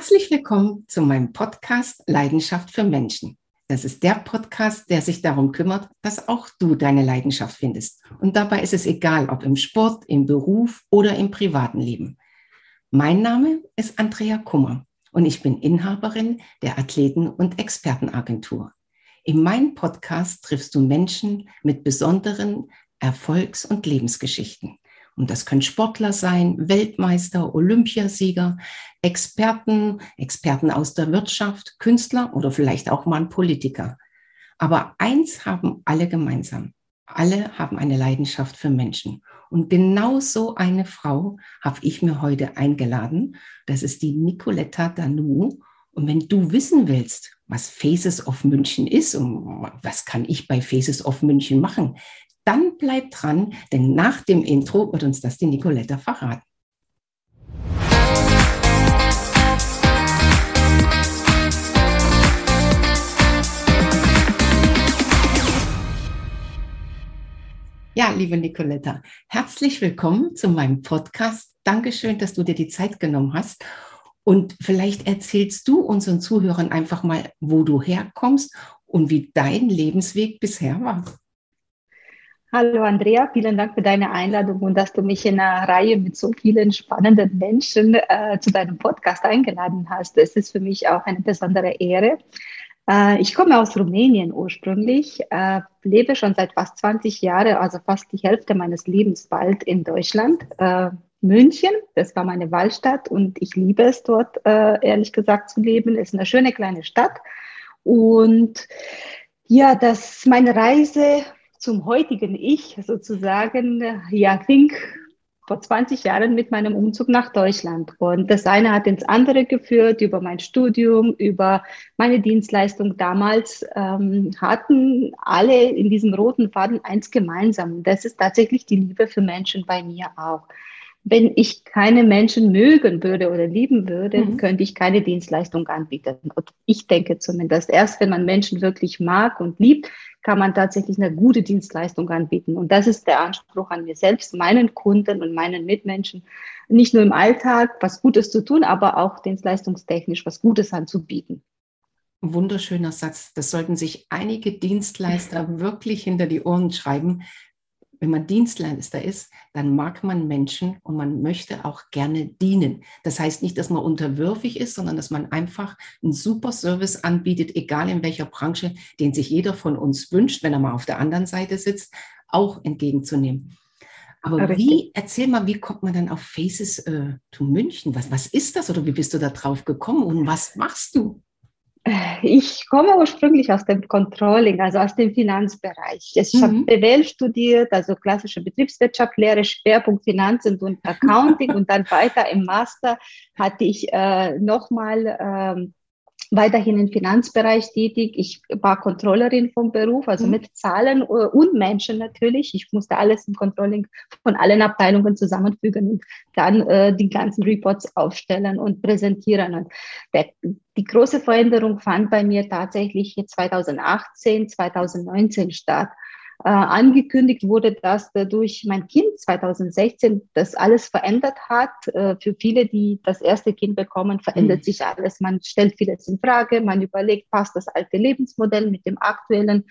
Herzlich willkommen zu meinem Podcast Leidenschaft für Menschen. Das ist der Podcast, der sich darum kümmert, dass auch du deine Leidenschaft findest. Und dabei ist es egal, ob im Sport, im Beruf oder im privaten Leben. Mein Name ist Andrea Kummer und ich bin Inhaberin der Athleten- und Expertenagentur. In meinem Podcast triffst du Menschen mit besonderen Erfolgs- und Lebensgeschichten. Und das können Sportler sein, Weltmeister, Olympiasieger, Experten, Experten aus der Wirtschaft, Künstler oder vielleicht auch mal ein Politiker. Aber eins haben alle gemeinsam. Alle haben eine Leidenschaft für Menschen. Und genau so eine Frau habe ich mir heute eingeladen. Das ist die Nicoletta Danu. Und wenn du wissen willst, was Faces of München ist und was kann ich bei Faces of München machen, dann bleib dran, denn nach dem Intro wird uns das die Nicoletta verraten. Ja, liebe Nicoletta, herzlich willkommen zu meinem Podcast. Dankeschön, dass du dir die Zeit genommen hast. Und vielleicht erzählst du unseren Zuhörern einfach mal, wo du herkommst und wie dein Lebensweg bisher war. Hallo Andrea, vielen Dank für deine Einladung und dass du mich in einer Reihe mit so vielen spannenden Menschen äh, zu deinem Podcast eingeladen hast. Es ist für mich auch eine besondere Ehre. Äh, ich komme aus Rumänien ursprünglich, äh, lebe schon seit fast 20 Jahren, also fast die Hälfte meines Lebens bald in Deutschland. Äh, München, das war meine Wahlstadt und ich liebe es dort, äh, ehrlich gesagt, zu leben. Es ist eine schöne kleine Stadt. Und ja, das meine Reise zum heutigen Ich sozusagen, ja, fing vor 20 Jahren mit meinem Umzug nach Deutschland. Und das eine hat ins andere geführt, über mein Studium, über meine Dienstleistung damals, ähm, hatten alle in diesem roten Faden eins gemeinsam. Das ist tatsächlich die Liebe für Menschen bei mir auch wenn ich keine Menschen mögen würde oder lieben würde, mhm. könnte ich keine Dienstleistung anbieten. Und ich denke zumindest, erst wenn man Menschen wirklich mag und liebt, kann man tatsächlich eine gute Dienstleistung anbieten. Und das ist der Anspruch an mir selbst, meinen Kunden und meinen Mitmenschen, nicht nur im Alltag was Gutes zu tun, aber auch dienstleistungstechnisch was Gutes anzubieten. Wunderschöner Satz. Das sollten sich einige Dienstleister wirklich hinter die Ohren schreiben wenn man Dienstleister ist, dann mag man Menschen und man möchte auch gerne dienen. Das heißt nicht, dass man unterwürfig ist, sondern dass man einfach einen super Service anbietet, egal in welcher Branche, den sich jeder von uns wünscht, wenn er mal auf der anderen Seite sitzt, auch entgegenzunehmen. Aber Richtig. wie, erzähl mal, wie kommt man dann auf Faces äh, to München? Was, was ist das oder wie bist du da drauf gekommen und was machst du? Ich komme ursprünglich aus dem Controlling, also aus dem Finanzbereich. Ich mhm. habe BWL studiert, also klassische Betriebswirtschaftslehre, Schwerpunkt Finanzen und Accounting und dann weiter im Master hatte ich äh, nochmal ähm, weiterhin im Finanzbereich tätig. Ich war Controllerin vom Beruf, also mhm. mit Zahlen äh, und Menschen natürlich. Ich musste alles im Controlling von allen Abteilungen zusammenfügen und dann äh, die ganzen Reports aufstellen und präsentieren. Und der, die große Veränderung fand bei mir tatsächlich 2018, 2019 statt angekündigt wurde, dass durch mein Kind 2016 das alles verändert hat. Äh, für viele, die das erste Kind bekommen, verändert mhm. sich alles. Man stellt vieles in Frage, man überlegt, passt das alte Lebensmodell mit dem aktuellen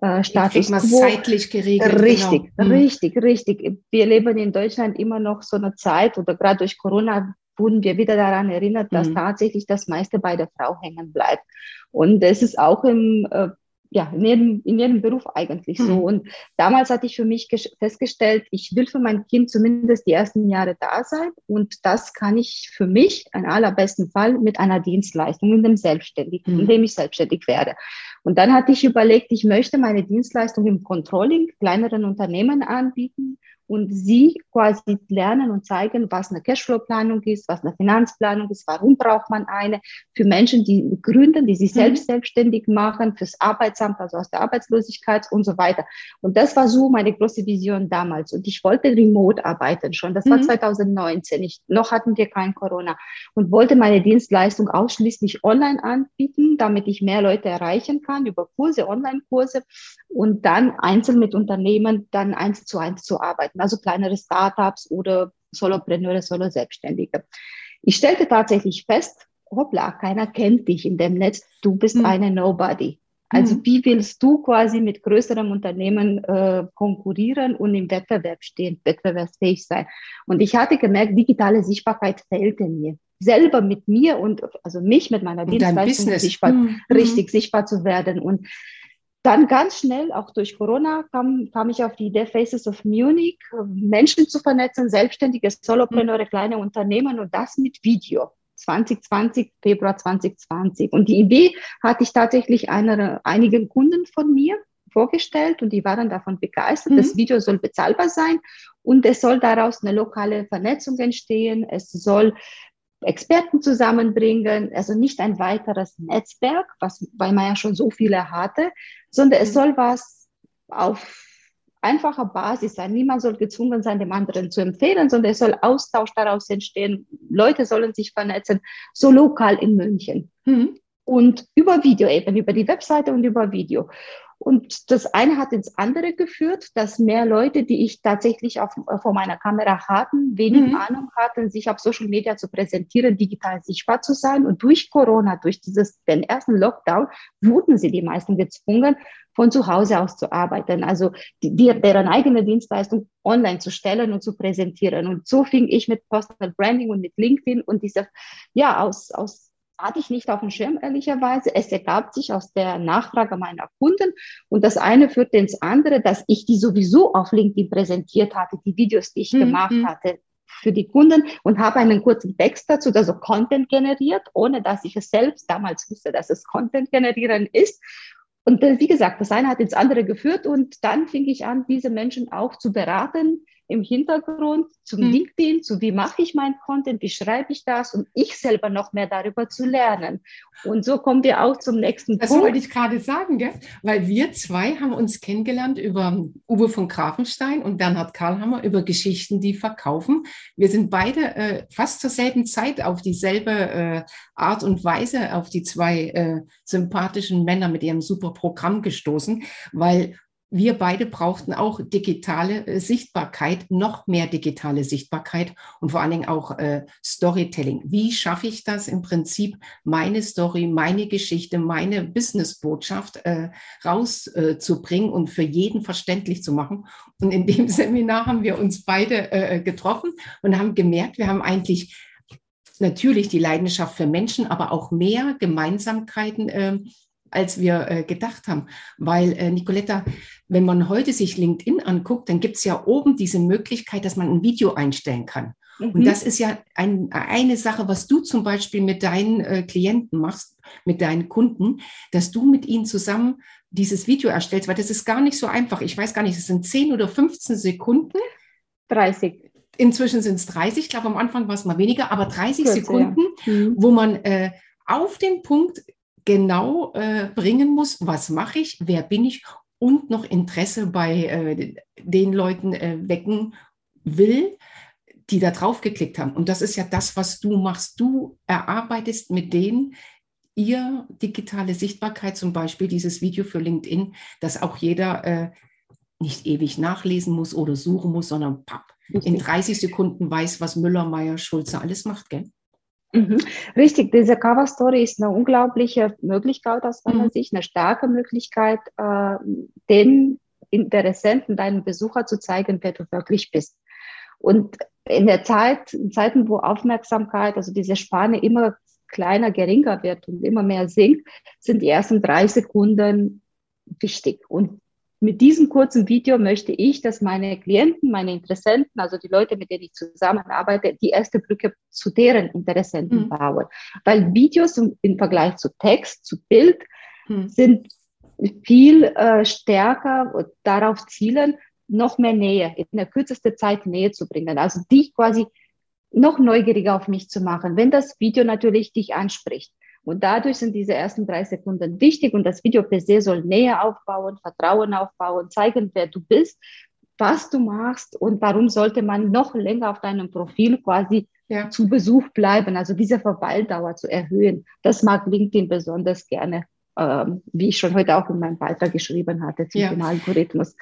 äh, Status quo. zeitlich geregelt. Richtig, genau. richtig, richtig. Wir leben in Deutschland immer noch so eine Zeit oder gerade durch Corona wurden wir wieder daran erinnert, dass mhm. tatsächlich das meiste bei der Frau hängen bleibt. Und es ist auch im äh, ja, in jedem, in jedem Beruf eigentlich so. Mhm. Und damals hatte ich für mich festgestellt, ich will für mein Kind zumindest die ersten Jahre da sein. Und das kann ich für mich im allerbesten Fall mit einer Dienstleistung, in dem Selbstständigen, mhm. indem ich selbstständig werde. Und dann hatte ich überlegt, ich möchte meine Dienstleistung im Controlling kleineren Unternehmen anbieten und sie quasi lernen und zeigen, was eine Cashflow-Planung ist, was eine Finanzplanung ist, warum braucht man eine für Menschen, die gründen, die sich mhm. selbst selbstständig machen, fürs Arbeitsamt, also aus der Arbeitslosigkeit und so weiter. Und das war so meine große Vision damals. Und ich wollte remote arbeiten schon. Das war mhm. 2019. Ich, noch hatten wir kein Corona und wollte meine Dienstleistung ausschließlich online anbieten, damit ich mehr Leute erreichen kann über Kurse, Online-Kurse und dann einzeln mit Unternehmen dann eins zu eins zu arbeiten also kleinere Startups oder Solopreneure, Solo-Selbstständige. Ich stellte tatsächlich fest, hoppla, keiner kennt dich in dem Netz, du bist mhm. eine Nobody. Also mhm. wie willst du quasi mit größerem Unternehmen äh, konkurrieren und im Wettbewerb stehen, wettbewerbsfähig sein? Und ich hatte gemerkt, digitale Sichtbarkeit fehlte mir. Selber mit mir und also mich mit meiner und Dienstleistung sichtbar, mhm. richtig sichtbar zu werden. Und dann ganz schnell, auch durch Corona, kam, kam ich auf die Idee, Faces of Munich, Menschen zu vernetzen, selbstständige Solopreneure, kleine Unternehmen und das mit Video. 2020, Februar 2020. Und die Idee hatte ich tatsächlich einer, einigen Kunden von mir vorgestellt und die waren davon begeistert. Mhm. Das Video soll bezahlbar sein und es soll daraus eine lokale Vernetzung entstehen. Es soll Experten zusammenbringen, also nicht ein weiteres Netzwerk, was, weil man ja schon so viele hatte, sondern es mhm. soll was auf einfacher Basis sein. Niemand soll gezwungen sein, dem anderen zu empfehlen, sondern es soll Austausch daraus entstehen. Leute sollen sich vernetzen, so lokal in München. Mhm. Und über Video eben, über die Webseite und über Video. Und das eine hat ins andere geführt, dass mehr Leute, die ich tatsächlich auf, vor meiner Kamera hatten, wenig mhm. Ahnung hatten, sich auf Social Media zu präsentieren, digital sichtbar zu sein. Und durch Corona, durch dieses, den ersten Lockdown, wurden sie die meisten gezwungen, von zu Hause aus zu arbeiten, also die, die, deren eigene Dienstleistung online zu stellen und zu präsentieren. Und so fing ich mit Personal Branding und mit LinkedIn und dieser, ja, aus, aus hatte ich nicht auf dem Schirm, ehrlicherweise. Es ergab sich aus der Nachfrage meiner Kunden und das eine führte ins andere, dass ich die sowieso auf LinkedIn präsentiert hatte, die Videos, die ich mhm. gemacht hatte für die Kunden und habe einen kurzen Text dazu, also Content generiert, ohne dass ich es selbst damals wusste, dass es Content generieren ist. Und wie gesagt, das eine hat ins andere geführt und dann fing ich an, diese Menschen auch zu beraten, im Hintergrund zum hm. LinkedIn, zu wie mache ich mein Content, wie schreibe ich das und ich selber noch mehr darüber zu lernen. Und so kommen wir auch zum nächsten das Punkt. Das wollte ich gerade sagen, gell? weil wir zwei haben uns kennengelernt über Uwe von Grafenstein und Bernhard Karlhammer über Geschichten, die verkaufen. Wir sind beide äh, fast zur selben Zeit auf dieselbe äh, Art und Weise auf die zwei äh, sympathischen Männer mit ihrem super Programm gestoßen, weil wir beide brauchten auch digitale äh, Sichtbarkeit, noch mehr digitale Sichtbarkeit und vor allen Dingen auch äh, Storytelling. Wie schaffe ich das im Prinzip, meine Story, meine Geschichte, meine Businessbotschaft äh, rauszubringen äh, und für jeden verständlich zu machen? Und in dem Seminar haben wir uns beide äh, getroffen und haben gemerkt, wir haben eigentlich natürlich die Leidenschaft für Menschen, aber auch mehr Gemeinsamkeiten äh, als wir äh, gedacht haben. Weil, äh, Nicoletta, wenn man heute sich LinkedIn anguckt, dann gibt es ja oben diese Möglichkeit, dass man ein Video einstellen kann. Mhm. Und das ist ja ein, eine Sache, was du zum Beispiel mit deinen äh, Klienten machst, mit deinen Kunden, dass du mit ihnen zusammen dieses Video erstellst, weil das ist gar nicht so einfach. Ich weiß gar nicht, es sind 10 oder 15 Sekunden. 30. Inzwischen sind es 30, ich glaube am Anfang war es mal weniger, aber 30 Kürze, Sekunden, ja. mhm. wo man äh, auf den Punkt genau äh, bringen muss, was mache ich, wer bin ich und noch Interesse bei äh, den Leuten äh, wecken will, die da drauf geklickt haben. Und das ist ja das, was du machst. Du erarbeitest mit denen ihr digitale Sichtbarkeit, zum Beispiel dieses Video für LinkedIn, dass auch jeder äh, nicht ewig nachlesen muss oder suchen muss, sondern papp, in 30 Sekunden weiß, was Müller, Meier, Schulze alles macht, gell? Mhm. Richtig, diese Cover Story ist eine unglaubliche Möglichkeit aus meiner mhm. Sicht, eine starke Möglichkeit, äh, den Interessenten, deinen Besucher zu zeigen, wer du wirklich bist. Und in der Zeit, in Zeiten, wo Aufmerksamkeit, also diese Spanne immer kleiner, geringer wird und immer mehr sinkt, sind die ersten drei Sekunden wichtig. Und mit diesem kurzen Video möchte ich, dass meine Klienten, meine Interessenten, also die Leute, mit denen ich zusammenarbeite, die erste Brücke zu deren Interessenten mhm. bauen. Weil Videos im Vergleich zu Text, zu Bild, mhm. sind viel äh, stärker darauf zielen, noch mehr Nähe, in der kürzesten Zeit Nähe zu bringen. Also dich quasi noch neugieriger auf mich zu machen, wenn das Video natürlich dich anspricht. Und dadurch sind diese ersten drei Sekunden wichtig und das Video per se soll Nähe aufbauen, Vertrauen aufbauen, zeigen, wer du bist, was du machst und warum sollte man noch länger auf deinem Profil quasi ja. zu Besuch bleiben, also diese Verweildauer zu erhöhen. Das mag LinkedIn besonders gerne, ähm, wie ich schon heute auch in meinem Beitrag geschrieben hatte zum ja. Thema Algorithmus.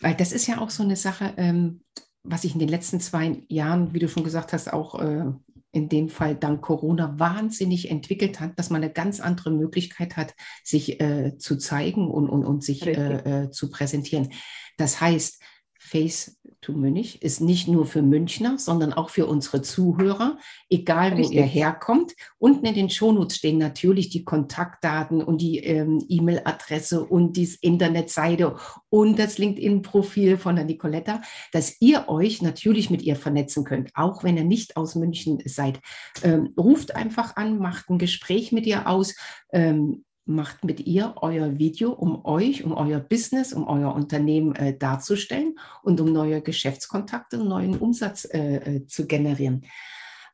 Weil das ist ja auch so eine Sache, ähm, was ich in den letzten zwei Jahren, wie du schon gesagt hast, auch äh, in dem Fall dank Corona wahnsinnig entwickelt hat, dass man eine ganz andere Möglichkeit hat, sich äh, zu zeigen und, und, und sich äh, äh, zu präsentieren. Das heißt, Face to Münch ist nicht nur für Münchner, sondern auch für unsere Zuhörer, egal Richtig. wo ihr herkommt. Unten in den Shownotes stehen natürlich die Kontaktdaten und die ähm, E-Mail-Adresse und die Internetseite und das LinkedIn-Profil von der Nicoletta, dass ihr euch natürlich mit ihr vernetzen könnt, auch wenn ihr nicht aus München seid. Ähm, ruft einfach an, macht ein Gespräch mit ihr aus. Ähm, macht mit ihr euer Video, um euch, um euer Business, um euer Unternehmen äh, darzustellen und um neue Geschäftskontakte und neuen Umsatz äh, äh, zu generieren.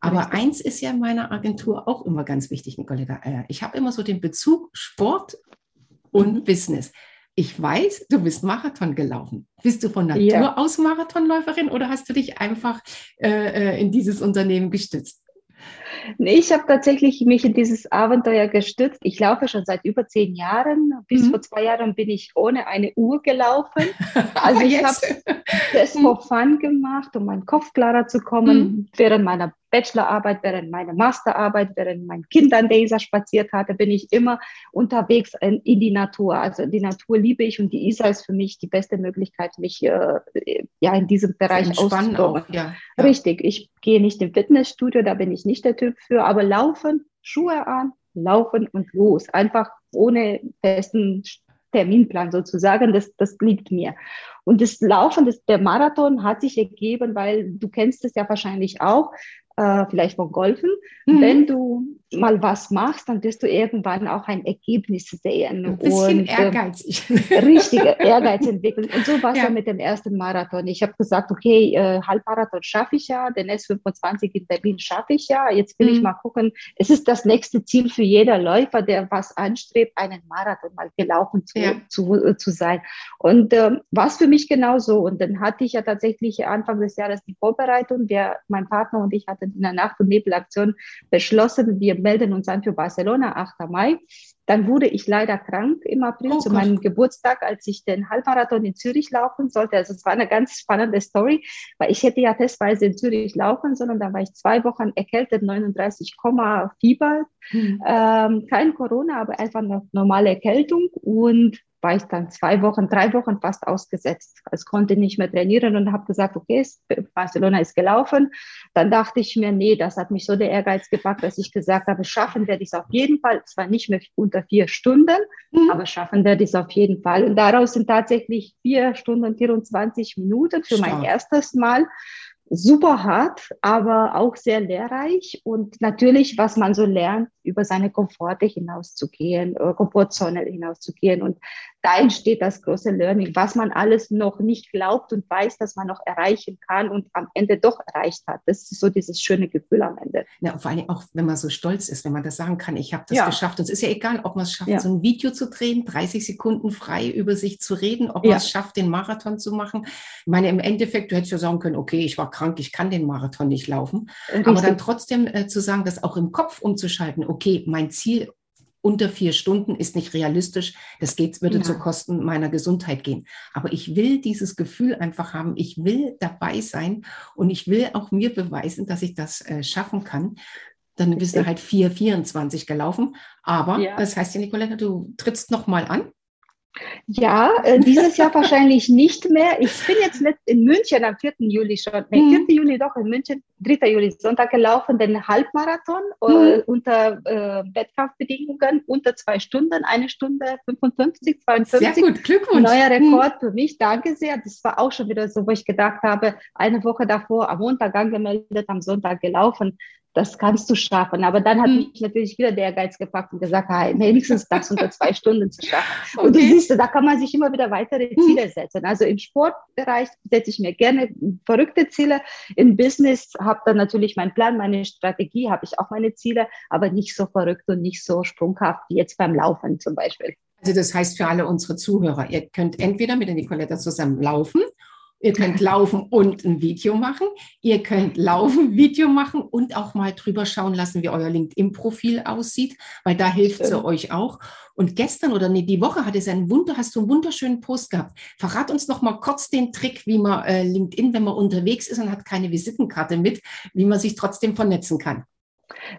Aber Richtig. eins ist ja in meiner Agentur auch immer ganz wichtig, Nicoletta. Äh, ich habe immer so den Bezug Sport und mhm. Business. Ich weiß, du bist Marathon gelaufen. Bist du von Natur ja. aus Marathonläuferin oder hast du dich einfach äh, äh, in dieses Unternehmen gestützt? Nee, ich habe tatsächlich mich in dieses Abenteuer gestützt. Ich laufe schon seit über zehn Jahren. Bis mhm. vor zwei Jahren bin ich ohne eine Uhr gelaufen. Also ich habe das for fun gemacht, um meinen Kopf klarer zu kommen. Mhm. Während meiner Bachelorarbeit, während meiner Masterarbeit, während mein Kind an der Isar spaziert hatte, bin ich immer unterwegs in, in, die Natur. Also die Natur liebe ich und die Isar ist für mich die beste Möglichkeit, mich äh, ja in diesem Bereich auszuprobieren. Ja, ja. Richtig, ich gehe nicht im Fitnessstudio, da bin ich nicht der Typ für, aber laufen, Schuhe an, laufen und los. Einfach ohne festen Terminplan sozusagen, das, das liegt mir. Und das Laufen, das, der Marathon hat sich ergeben, weil du kennst es ja wahrscheinlich auch, äh, vielleicht von Golfen. Mhm. Wenn du mal was machst, dann wirst du irgendwann auch ein Ergebnis sehen. Ein bisschen und, ehrgeizig. Äh, richtige Ehrgeiz entwickeln. Und so war es ja. ja. mit dem ersten Marathon. Ich habe gesagt, okay, äh, Halbmarathon schaffe ich ja, den S25 in Berlin schaffe ich ja. Jetzt will mhm. ich mal gucken. Es ist das nächste Ziel für jeder Läufer, der was anstrebt, einen Marathon mal gelaufen zu, ja. zu, äh, zu sein. Und äh, war es für mich genauso. Und dann hatte ich ja tatsächlich Anfang des Jahres die Vorbereitung. Wir, mein Partner und ich hatten in der Nacht- und Nebelaktion beschlossen, wir melden uns an für Barcelona, 8. Mai. Dann wurde ich leider krank im April oh zu Gott. meinem Geburtstag, als ich den Halbmarathon in Zürich laufen sollte. Also es war eine ganz spannende Story, weil ich hätte ja testweise in Zürich laufen sollen. Da war ich zwei Wochen erkältet, 39, Fieber, hm. ähm, kein Corona, aber einfach eine normale Erkältung und war ich dann zwei Wochen, drei Wochen fast ausgesetzt. Es konnte nicht mehr trainieren und habe gesagt, okay, Barcelona ist gelaufen. Dann dachte ich mir, nee, das hat mich so der Ehrgeiz gepackt, dass ich gesagt habe, schaffen werde ich es auf jeden Fall. Zwar nicht mehr unter vier Stunden, mhm. aber schaffen werde ich es auf jeden Fall. Und daraus sind tatsächlich vier Stunden 24 Minuten für Stark. mein erstes Mal super hart, aber auch sehr lehrreich und natürlich, was man so lernt, über seine Komforte hinauszugehen, äh, Komfortzone hinauszugehen und da entsteht das große Learning, was man alles noch nicht glaubt und weiß, dass man noch erreichen kann und am Ende doch erreicht hat. Das ist so dieses schöne Gefühl am Ende. Ja, vor allem auch, wenn man so stolz ist, wenn man das sagen kann, ich habe das ja. geschafft. Und es ist ja egal, ob man es schafft, ja. so ein Video zu drehen, 30 Sekunden frei über sich zu reden, ob ja. man es schafft, den Marathon zu machen. Ich meine, im Endeffekt, du hättest ja sagen können, okay, ich war krank, ich kann den Marathon nicht laufen. Richtig. Aber dann trotzdem äh, zu sagen, das auch im Kopf umzuschalten, okay, mein Ziel unter vier Stunden ist nicht realistisch. Das geht, würde ja. zu Kosten meiner Gesundheit gehen. Aber ich will dieses Gefühl einfach haben. Ich will dabei sein und ich will auch mir beweisen, dass ich das äh, schaffen kann. Dann bist du halt 4,24 gelaufen. Aber ja. das heißt ja, Nicoletta, du trittst noch mal an. Ja, äh, dieses Jahr wahrscheinlich nicht mehr. Ich bin jetzt in München am 4. Juli schon, nee, 4. Mhm. Juli doch in München, 3. Juli Sonntag gelaufen, den Halbmarathon äh, mhm. unter äh, Wettkampfbedingungen, unter zwei Stunden, eine Stunde 55, 52. Sehr gut, Glückwunsch. Neuer mhm. Rekord mhm. für mich, danke sehr. Das war auch schon wieder so, wo ich gedacht habe, eine Woche davor am Montag angemeldet, am Sonntag gelaufen das kannst du schaffen. Aber dann hat mhm. mich natürlich wieder der Ehrgeiz gepackt und gesagt, hey, wenigstens das unter zwei Stunden zu schaffen. Okay. Und du siehst, da kann man sich immer wieder weitere hm. Ziele setzen. Also im Sportbereich setze ich mir gerne verrückte Ziele. Im Business habe dann natürlich meinen Plan, meine Strategie, habe ich auch meine Ziele, aber nicht so verrückt und nicht so sprunghaft wie jetzt beim Laufen zum Beispiel. Also das heißt für alle unsere Zuhörer, ihr könnt entweder mit der Nicoletta zusammen laufen Ihr könnt laufen und ein Video machen. Ihr könnt laufen, Video machen und auch mal drüber schauen lassen, wie euer LinkedIn-Profil aussieht, weil da hilft sie euch auch. Und gestern oder nee, die Woche hatte es einen Wunder, hast du einen wunderschönen Post gehabt. Verrat uns noch mal kurz den Trick, wie man äh, LinkedIn, wenn man unterwegs ist und hat keine Visitenkarte mit, wie man sich trotzdem vernetzen kann.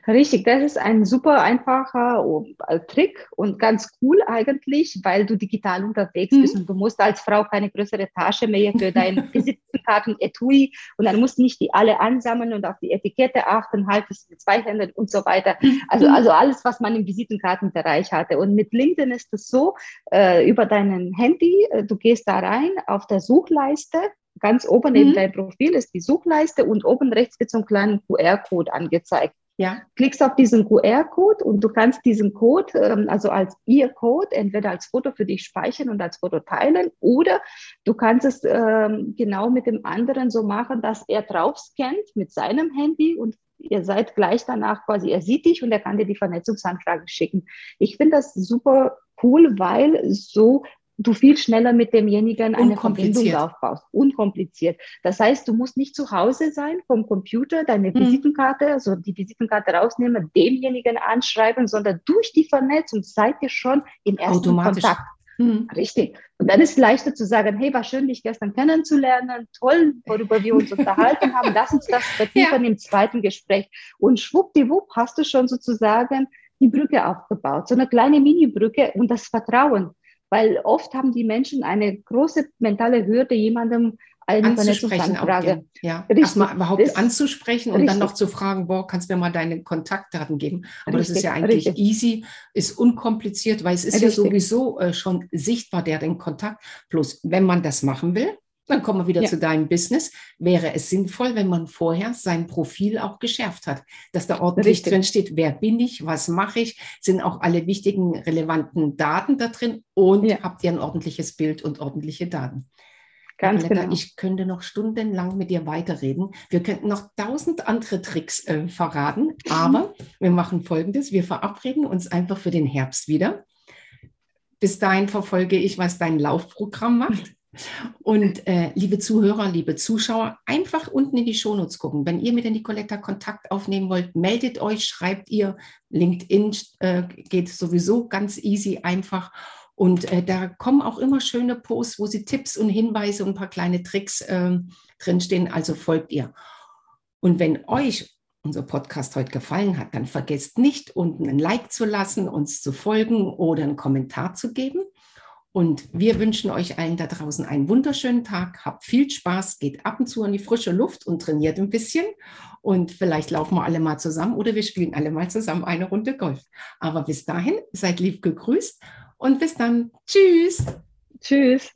Richtig, das ist ein super einfacher oh, äh, Trick und ganz cool eigentlich, weil du digital unterwegs mhm. bist und du musst als Frau keine größere Tasche mehr für deine Visitenkarten etui und dann musst du nicht die alle ansammeln und auf die Etikette achten, halt es mit zwei Händen und so weiter. Also, mhm. also alles, was man im Visitenkartenbereich hatte. Und mit LinkedIn ist es so, äh, über deinen Handy, äh, du gehst da rein auf der Suchleiste ganz oben mhm. deinem Profil ist die Suchleiste und oben rechts wird so ein kleiner QR-Code angezeigt. Ja. Klickst auf diesen QR-Code und du kannst diesen Code, ähm, also als ihr Code, entweder als Foto für dich speichern und als Foto teilen oder du kannst es ähm, genau mit dem anderen so machen, dass er drauf scannt mit seinem Handy und ihr seid gleich danach quasi, er sieht dich und er kann dir die Vernetzungsanfrage schicken. Ich finde das super cool, weil so du viel schneller mit demjenigen eine Verbindung aufbaust. Unkompliziert. Das heißt, du musst nicht zu Hause sein vom Computer, deine mhm. Visitenkarte, also die Visitenkarte rausnehmen, demjenigen anschreiben, sondern durch die Vernetzung seid ihr schon im ersten Kontakt. Mhm. Richtig. Und dann ist es leichter zu sagen, hey, war schön, dich gestern kennenzulernen, toll, worüber wir uns unterhalten haben, lass uns das vertiefen ja. im zweiten Gespräch. Und schwuppdiwupp hast du schon sozusagen die Brücke aufgebaut, so eine kleine Mini-Brücke und das Vertrauen. Weil oft haben die Menschen eine große mentale Hürde, jemandem eine anzusprechen auch, ja. Erstmal überhaupt das, anzusprechen und richtig. dann noch zu fragen, boah, kannst du mir mal deine Kontaktdaten geben? Aber richtig, das ist ja eigentlich richtig. easy, ist unkompliziert, weil es ist ja sowieso äh, schon sichtbar, der den Kontakt. Bloß, wenn man das machen will, dann kommen wir wieder ja. zu deinem Business. Wäre es sinnvoll, wenn man vorher sein Profil auch geschärft hat, dass da ordentlich Richtig. drin steht, wer bin ich, was mache ich, sind auch alle wichtigen, relevanten Daten da drin und ja. habt ihr ein ordentliches Bild und ordentliche Daten. Ganz Nicoletta, genau. Ich könnte noch stundenlang mit dir weiterreden. Wir könnten noch tausend andere Tricks äh, verraten, aber wir machen Folgendes. Wir verabreden uns einfach für den Herbst wieder. Bis dahin verfolge ich, was dein Laufprogramm macht. Und äh, liebe Zuhörer, liebe Zuschauer, einfach unten in die Shownotes gucken. Wenn ihr mit der Nicoletta Kontakt aufnehmen wollt, meldet euch, schreibt ihr. LinkedIn äh, geht sowieso ganz easy, einfach. Und äh, da kommen auch immer schöne Posts, wo sie Tipps und Hinweise und ein paar kleine Tricks äh, drinstehen. Also folgt ihr. Und wenn euch unser Podcast heute gefallen hat, dann vergesst nicht, unten ein Like zu lassen, uns zu folgen oder einen Kommentar zu geben. Und wir wünschen euch allen da draußen einen wunderschönen Tag. Habt viel Spaß, geht ab und zu in die frische Luft und trainiert ein bisschen. Und vielleicht laufen wir alle mal zusammen oder wir spielen alle mal zusammen eine Runde Golf. Aber bis dahin, seid lieb gegrüßt und bis dann. Tschüss. Tschüss.